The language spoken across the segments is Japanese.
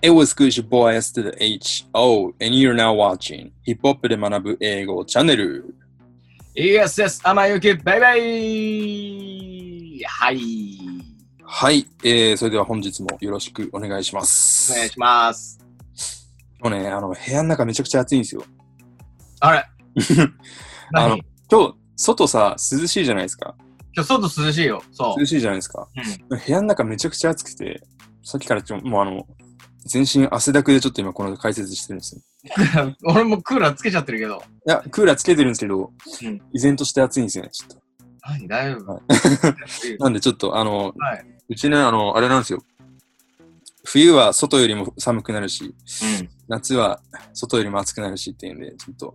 It was good, your boy S to the H. O, and you're now watching ヒップホップで学ぶ英語チャンネル。Yes, yes, 天ゆき、バイバイはい。はい、えー、それでは本日もよろしくお願いします。お願いします。もうね、あの、部屋の中めちゃくちゃ暑いんですよ。あれ あ何？の今日、外さ、涼しいじゃないですか。今日外涼しいよ。そう涼。しいじゃないですか。部屋の中めちゃくちゃ暑くて、さっきからちょもうあの、全身汗だくでちょっと今この解説してるんですよ。俺もクーラーつけちゃってるけど。いや、クーラーつけてるんですけど、うん依然として暑いんですよね、ちょっと。何大丈夫は なんでちょっと、あの、はい。うちね、あの、あれなんですよ。冬は外よりも寒くなるし、うん。夏は外よりも暑くなるしっていうんで、ちょっと、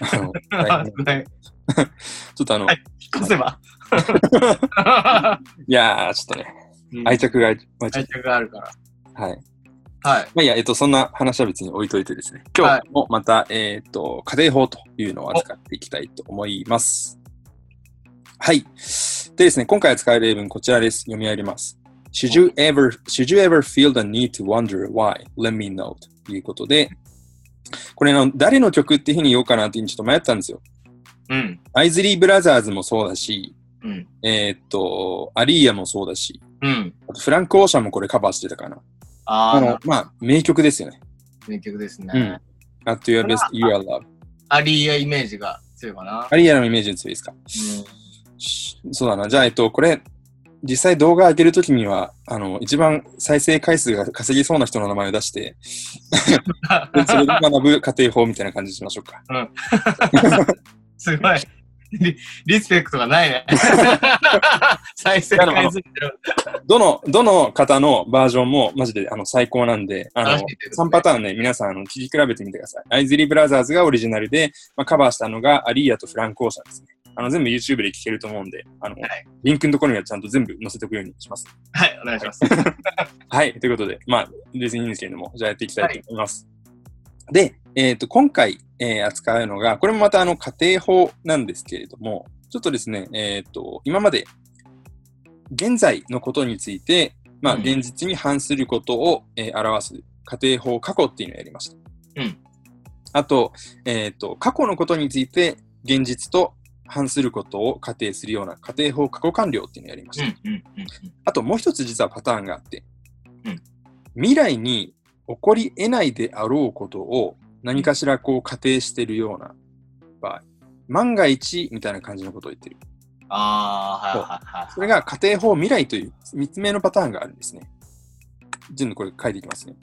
あの、ちょっとあの、はい引っ越せば。いやー、ちょっとね、愛着が、愛着があるから。はい。はい。まあいいや、えっと、そんな話は別に置いといてですね、今日もまた、えっと、家庭法というのを扱っていきたいと思います。はい。でですね、今回扱う例文こちらです。読み上げます。Should you ever, should you ever feel the need to wonder why? Let me know. ということで、これの誰の曲っていうふうに言おうかなってちょっと迷ったんですよ。うん。アイズリー・ブラザーズもそうだし、うん。えーっと、アリーヤもそうだし、うん。あとフランク・オーシャンもこれカバーしてたかな。あの、まあ、名曲ですよね。名曲ですうんね。。At your best, you are love. アリーアイメージが強いかな。アリーヤのイメージに強いですか？しそうだな。じゃあ、えっと、これ、実際動画上げるときには、あの、一番再生回数が稼ぎそうな人の名前を出して、で それで学ぶ家庭法みたいな感じにしましょうか。すごい。リ リスペクトがないね。再生回数。どの、どの方のバージョンもマジであの最高なんで、あの、楽しみですね3パターンね、皆さんあの聞き比べてみてください。アイズリーブラザーズがオリジナルで、まあ、カバーしたのがアリーヤとフランク・オーシャンですね。あの、全部 YouTube で聞けると思うんで、あの、はいリンクのところにはちゃんと全部載せておくようにします。はい、お願いします。はい。ということで、まあ、別にいいんですけれども、じゃあやっていきたいと思います。で、えっ、と、今回、えー扱うのが、これもまたあの、家庭法なんですけれども、ちょっとですね、えっ、と、今まで、現在のことについて、まあ、うん現実に反することを、えー表す家庭法過去っていうのをやりました。うん。あと、えっ、と、過去のことについて、現実と反することを仮定するような家庭法過去完了っていうのをやりました。うん、うん、うん。あともう一つ実はパターンがあって、うん未来に起こり得ないであろうことを何かしらこう仮定しているような場合、万が一みたいな感じのことを言ってる。ああ、はい、はい、はい。それが家庭法未来という3つ目のパターンがあるんですね。全部これ書いていきますね。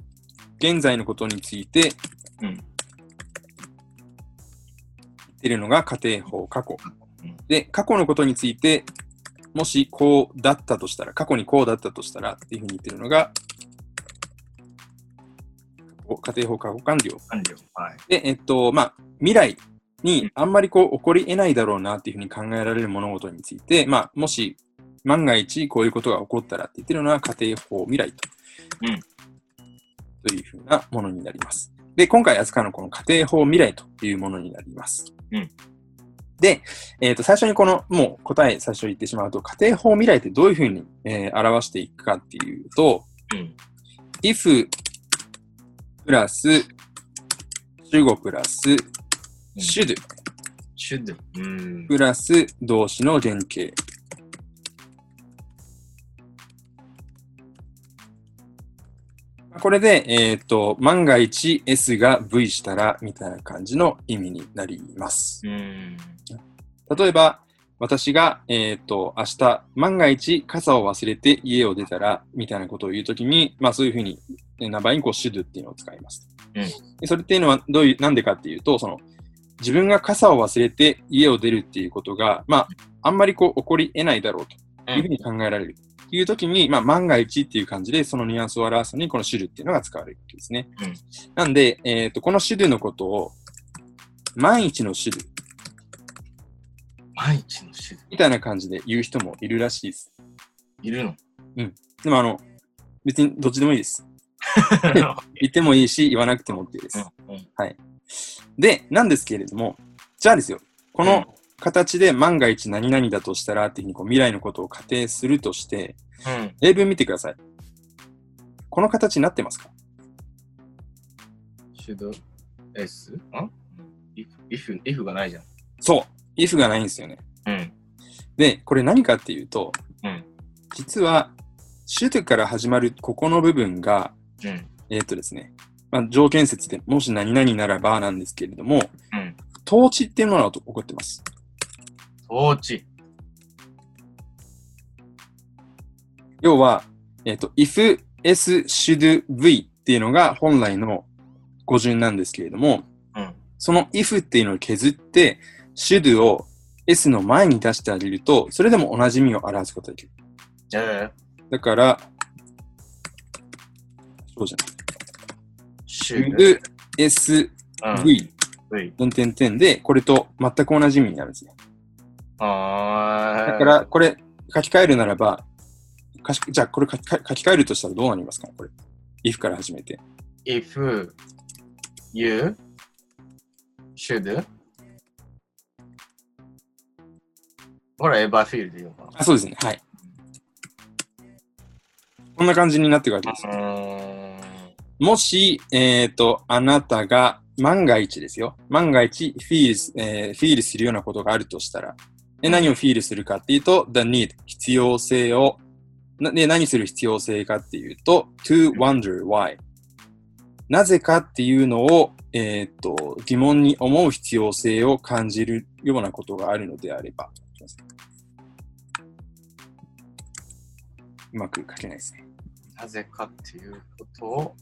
現在のことについてうん言ってるのが家庭法過去うん。で、過去のことについて、もしこうだったとしたら、過去にこうだったとしたらっていうふうに言ってるのが、家庭法過去完了。完了。はい。で、えっと、まあ、未来にあんまりこう起こり得ないだろうなっていうふうに考えられる物事について、まあ、もし万が一こういうことが起こったらって言ってるのは家庭法未来と。うんというふうなものになります。で、今回扱うのはこの家庭法未来というものになります。うんで、えっ、と、最初にこの、もう答え最初言ってしまうと、家庭法未来ってどういうふうに、えー表していくかっていうと、うん。if プラス主語プラス should シュッド。うん。プラス動詞の原型。これで、えっ、と、万が一 S が V したらみたいな感じの意味になります。うん。例えば、私が、えっ、と、明日、万が一傘を忘れて家を出たらみたいなことを言うときに、まあそういうふうに、え名前にこう should っていうのを使います。うんそれっていうのはどういう、なんでかっていうと、その、自分が傘を忘れて家を出るっていうことが、まあ、あんまりこう起こり得ないだろうというふうに考えられる。というときに、まあ、万が一っていう感じで、そのニュアンスを表すのに、この should っていうのが使われるわけですね。うんなんで、えっ、と、この should のことを、万一の should 毎日のシュッみたいな感じで言う人もいるらしいです。いるのうんでも、あの、別にどっちでもいいです。言ってもいいし、言わなくても OK です。うんうんで、なんですけれども、じゃあですよ、この形で万が一何々だとしたらっていうふうにこう未来のことを仮定するとして、うん。例文見てください。この形になってますか？should s? ん if, if, がないじゃん。そう。if がないんですよね。うん。で、これ何かっていうと、うん実は、should から始まるここの部分が、うん。えーっとですね、まあ、条件説でもし何々ならばなんですけれども、うん。統治っていうものが起こってます。統治。要は、えーっと、if, s, should, v っていうのが本来の語順なんですけれども、うん。その if っていうのを削って、should を s の前に出してあげると、それでも同じ意味を表すことができる。えだから、そうじゃない。ー、should, should, s, うん。v、v。点点点で、これと全く同じ意味になるんですね。あーだから、これ、書き換えるならば、かしじゃあ、これ書き書き換えるとしたらどうなりますかこれ。if から始めて。if you should ほら、エバーフィールでいいのかあ、そうですね。はい。こんな感じになっていくわけです。もし、えっ、と、あなたが万が一ですよ。万が一、フィールス、えーフィールするようなことがあるとしたら、で何をフィールするかっていうと、the need、必要性を、なで、何する必要性かっていうと、to wonder why。なぜかっていうのを、えっ、と、疑問に思う必要性を感じるようなことがあるのであれば、うまく書けないですね。なぜかっていうことを、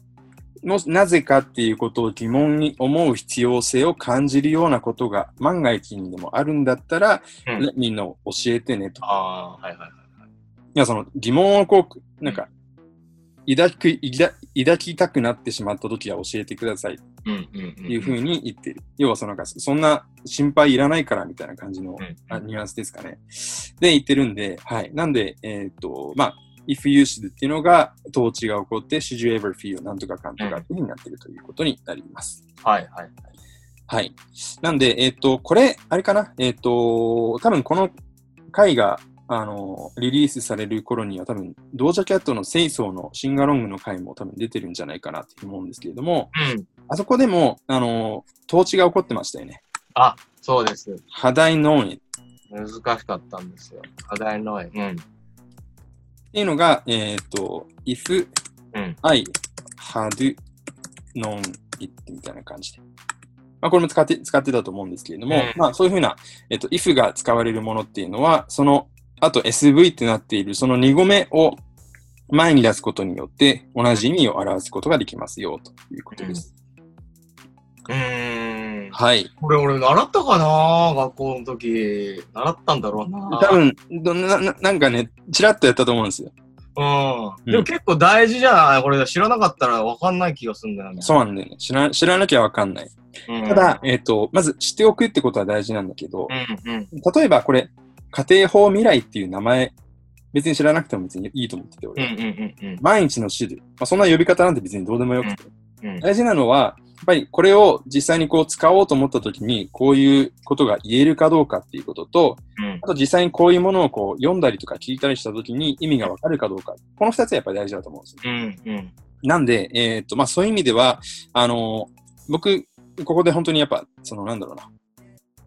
もしなぜかっていうことを疑問に思う必要性を感じるようなことが万が一にでもあるんだったら、うんねみんな教えてねと。ああ、はいはいはい。いや、その疑問をこう、なんか、抱く、抱抱きたくなってしまった時は教えてくださいっうんうんうん。ていうふうに言ってる。要はそのなんか、そんな心配いらないからみたいな感じの、うんあニュアンスですかね。で、言ってるんで、はい。なんで、えっ、と、まあ、if you should っていうのが、統治が起こって、should you ever feel なんとかかんとかっていうふうになってるということになります。はいはい。はい。なんで、えっ、と、これ、あれかな？えっ、と、多分この回が、あの、リリースされる頃には多分、ドージャキャットのセイソーのシンガロングの回も多分出てるんじゃないかなって思うんですけれども、うん。あそこでも、あの、統治が起こってましたよね。あ、そうです。ハダイノーンっ難しかったんですよ。課題の絵。うん。ていうのが、えっ、と、if うん I had known it みたいな感じで。まあ、これも使って、使ってたと思うんですけれども、うんまあ、そういうふうな、えっ、と、if が使われるものっていうのは、その、あと SV ってなっている、その2語目を前に出すことによって、同じ意味を表すことができますよ、ということです。うーん。はい。これ俺習ったかな学校の時。習ったんだろうな。多分どなな、なんかね、ちらっとやったと思うんですよ。うん。でも結構大事じゃないこれ知らなかったら分かんない気がするんだよね。そうなんだよね。知ら知らなきゃわかんない。うん。ただ、えっ、と、まず知っておくってことは大事なんだけど、うんうん。例えばこれ、家庭法未来っていう名前、別に知らなくても別にいいと思ってて、俺。うんうんうんうん。毎日のシル。まあ、そんな呼び方なんて別にどうでもよくて。うん大事なのは、ぱりこれを実際にこう使おうと思った時に、こういうことが言えるかどうかっていうことと、うんあと実際にこういうものをこう読んだりとか聞いたりした時に意味がわかるかどうか。この二つはやっぱり大事だと思うんですよ。うんうん。なんで、えーっと、まあそういう意味では、あの僕、ここで本当にやっぱ、そのなんだろうな。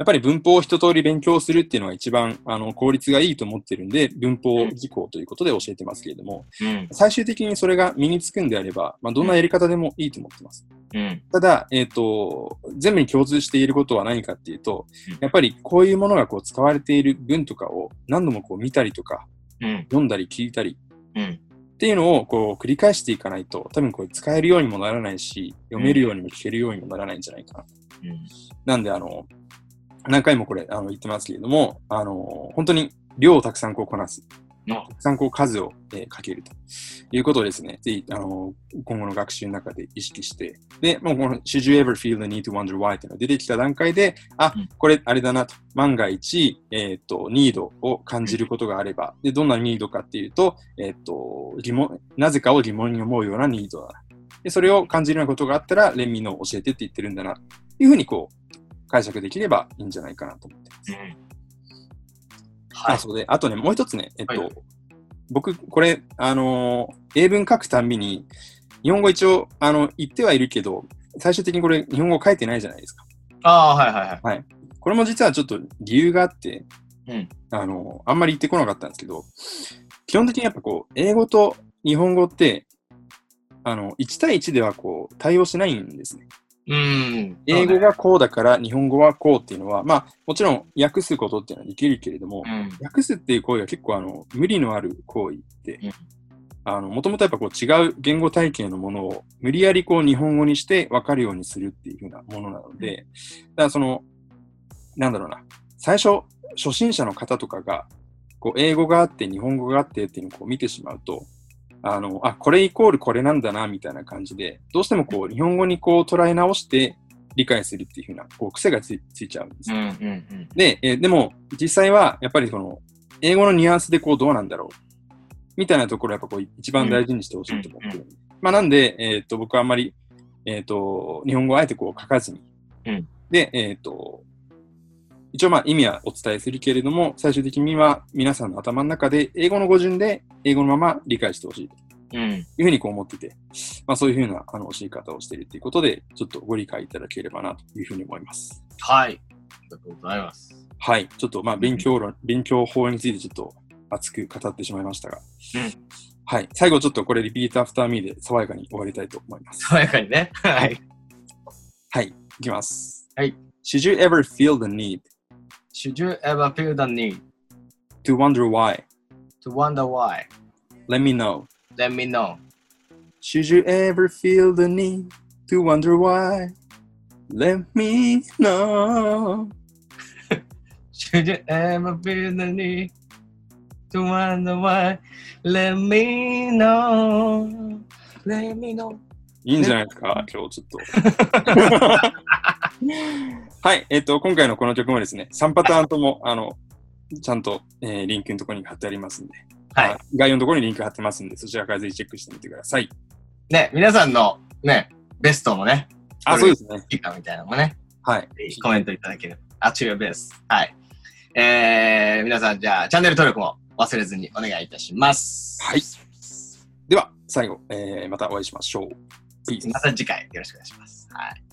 やっぱり文法を一通り勉強するっていうのが一番あの効率がいいと思ってるんで、文法技巧ということで教えてますけれども、うん最終的にそれが身につくんであれば、まあ、どんなやり方でもいいと思ってます。うん。ただ、えっ、と、全部に共通していることは何かっていうとうん、やっぱりこういうものがこう使われている文とかを何度もこう見たりとか、うん。読んだり聞いたりうん。っていうのをこう繰り返していかないと、多分これ使えるようにもならないし、読めるようにも聞けるようにもならないんじゃないかな。うん。なんで、あの、何回もこれあの言ってますけれども、あの、本当に量をたくさんこうこなす。あ。たくさんこう数を、えーかけるということをですね、ぜひ、あの、今後の学習の中で意識して、で、もうこの Should you ever feel the need to wonder why? っていうのが出てきた段階で、あうん、これあれだなと、万が一、えっ、と、ニードを感じることがあれば、で、どんなニードかっていうと、えっ、と、疑問、なぜかを疑問に思うようなニードだな。で、それを感じるようなことがあったら、レミの教えてって言ってるんだな、というふうにこう、解釈できればいいんじゃないかなと思ってます。はい。あそうで、あとね、もう一つね、えっと、はい僕、これ、あのー英文書くたんびに、日本語一応、あの、言ってはいるけど、最終的にこれ日本語書いてないじゃないですか。ああ、はいはいはい。これも実はちょっと理由があって、うんあの、あんまり言ってこなかったんですけど、基本的にやっぱこう、英語と日本語って、あの、1対1ではこう、対応しないんですね。うん。英語がこうだから日本語はこうっていうのは、まあ、もちろん訳すことっていうのはできるけれども、うん。訳すっていう行為は結構あの、無理のある行為でうん、あの、もともとやっぱこう違う言語体系のものを無理やりこう日本語にして分かるようにするっていうふうなものなので、だからその、なんだろうな、最初、初心者の方とかが、こう英語があって日本語があってっていうのをこう見てしまうと、あの、あ、これイコールこれなんだな、みたいな感じで、どうしてもこう日本語にこう捉え直して理解するっていうふうな、こう癖がついついちゃうんですうん。うねん。うん。で、えーでも、実際は、やっぱりその、英語のニュアンスでこう、どうなんだろう。みたいなところをやっぱこう、一番大事にしてほしいと思ってる。まあ、なんで、えっ、と、僕はあんまり、えっ、と、日本語をあえてこう、書かずに。うんで、えっ、と、一応まあ意味はお伝えするけれども、最終的には皆さんの頭の中で英語の語順で英語のまま理解してほしいとうん。いうふうにこう思ってて、まあそういうふうなあの教え方をしているということで、ちょっとご理解いただければなというふうに思います。はい。ありがとうございます。はい。ちょっとまあ勉強論、勉強法についてちょっと熱く語ってしまいましたが。うんはい。最後ちょっとこれリピートアフターミーで爽やかに終わりたいと思います。爽やかにね。はい。はい。いきます。はい。Should you ever feel the need Should you ever feel the need to wonder why? to wonder why? Let me know. Let me know. Should you ever feel the need to wonder why? Let me know. Should you ever feel the need to wonder why? Let me know. Let me know. いいんじゃないですか、今日ちょっと。 はい、えっ、と、今回のこの曲もですね、3パターンとも、あの、ちゃんと、えーリンクのところに貼ってありますんで、はいあ。概要のところにリンク貼ってますんで、そちらからぜひチェックしてみてください。ね、皆さんのね、ベストもね、あ、そうですね。いいかみたいなのもね、はい。コメントいただければ。あ、違うベース。はい。えー、皆さん、じゃあ、チャンネル登録も忘れずにお願いいたします。はい。では、最後、えーまたお会いしましょう。また次回よろしくお願いします。はい。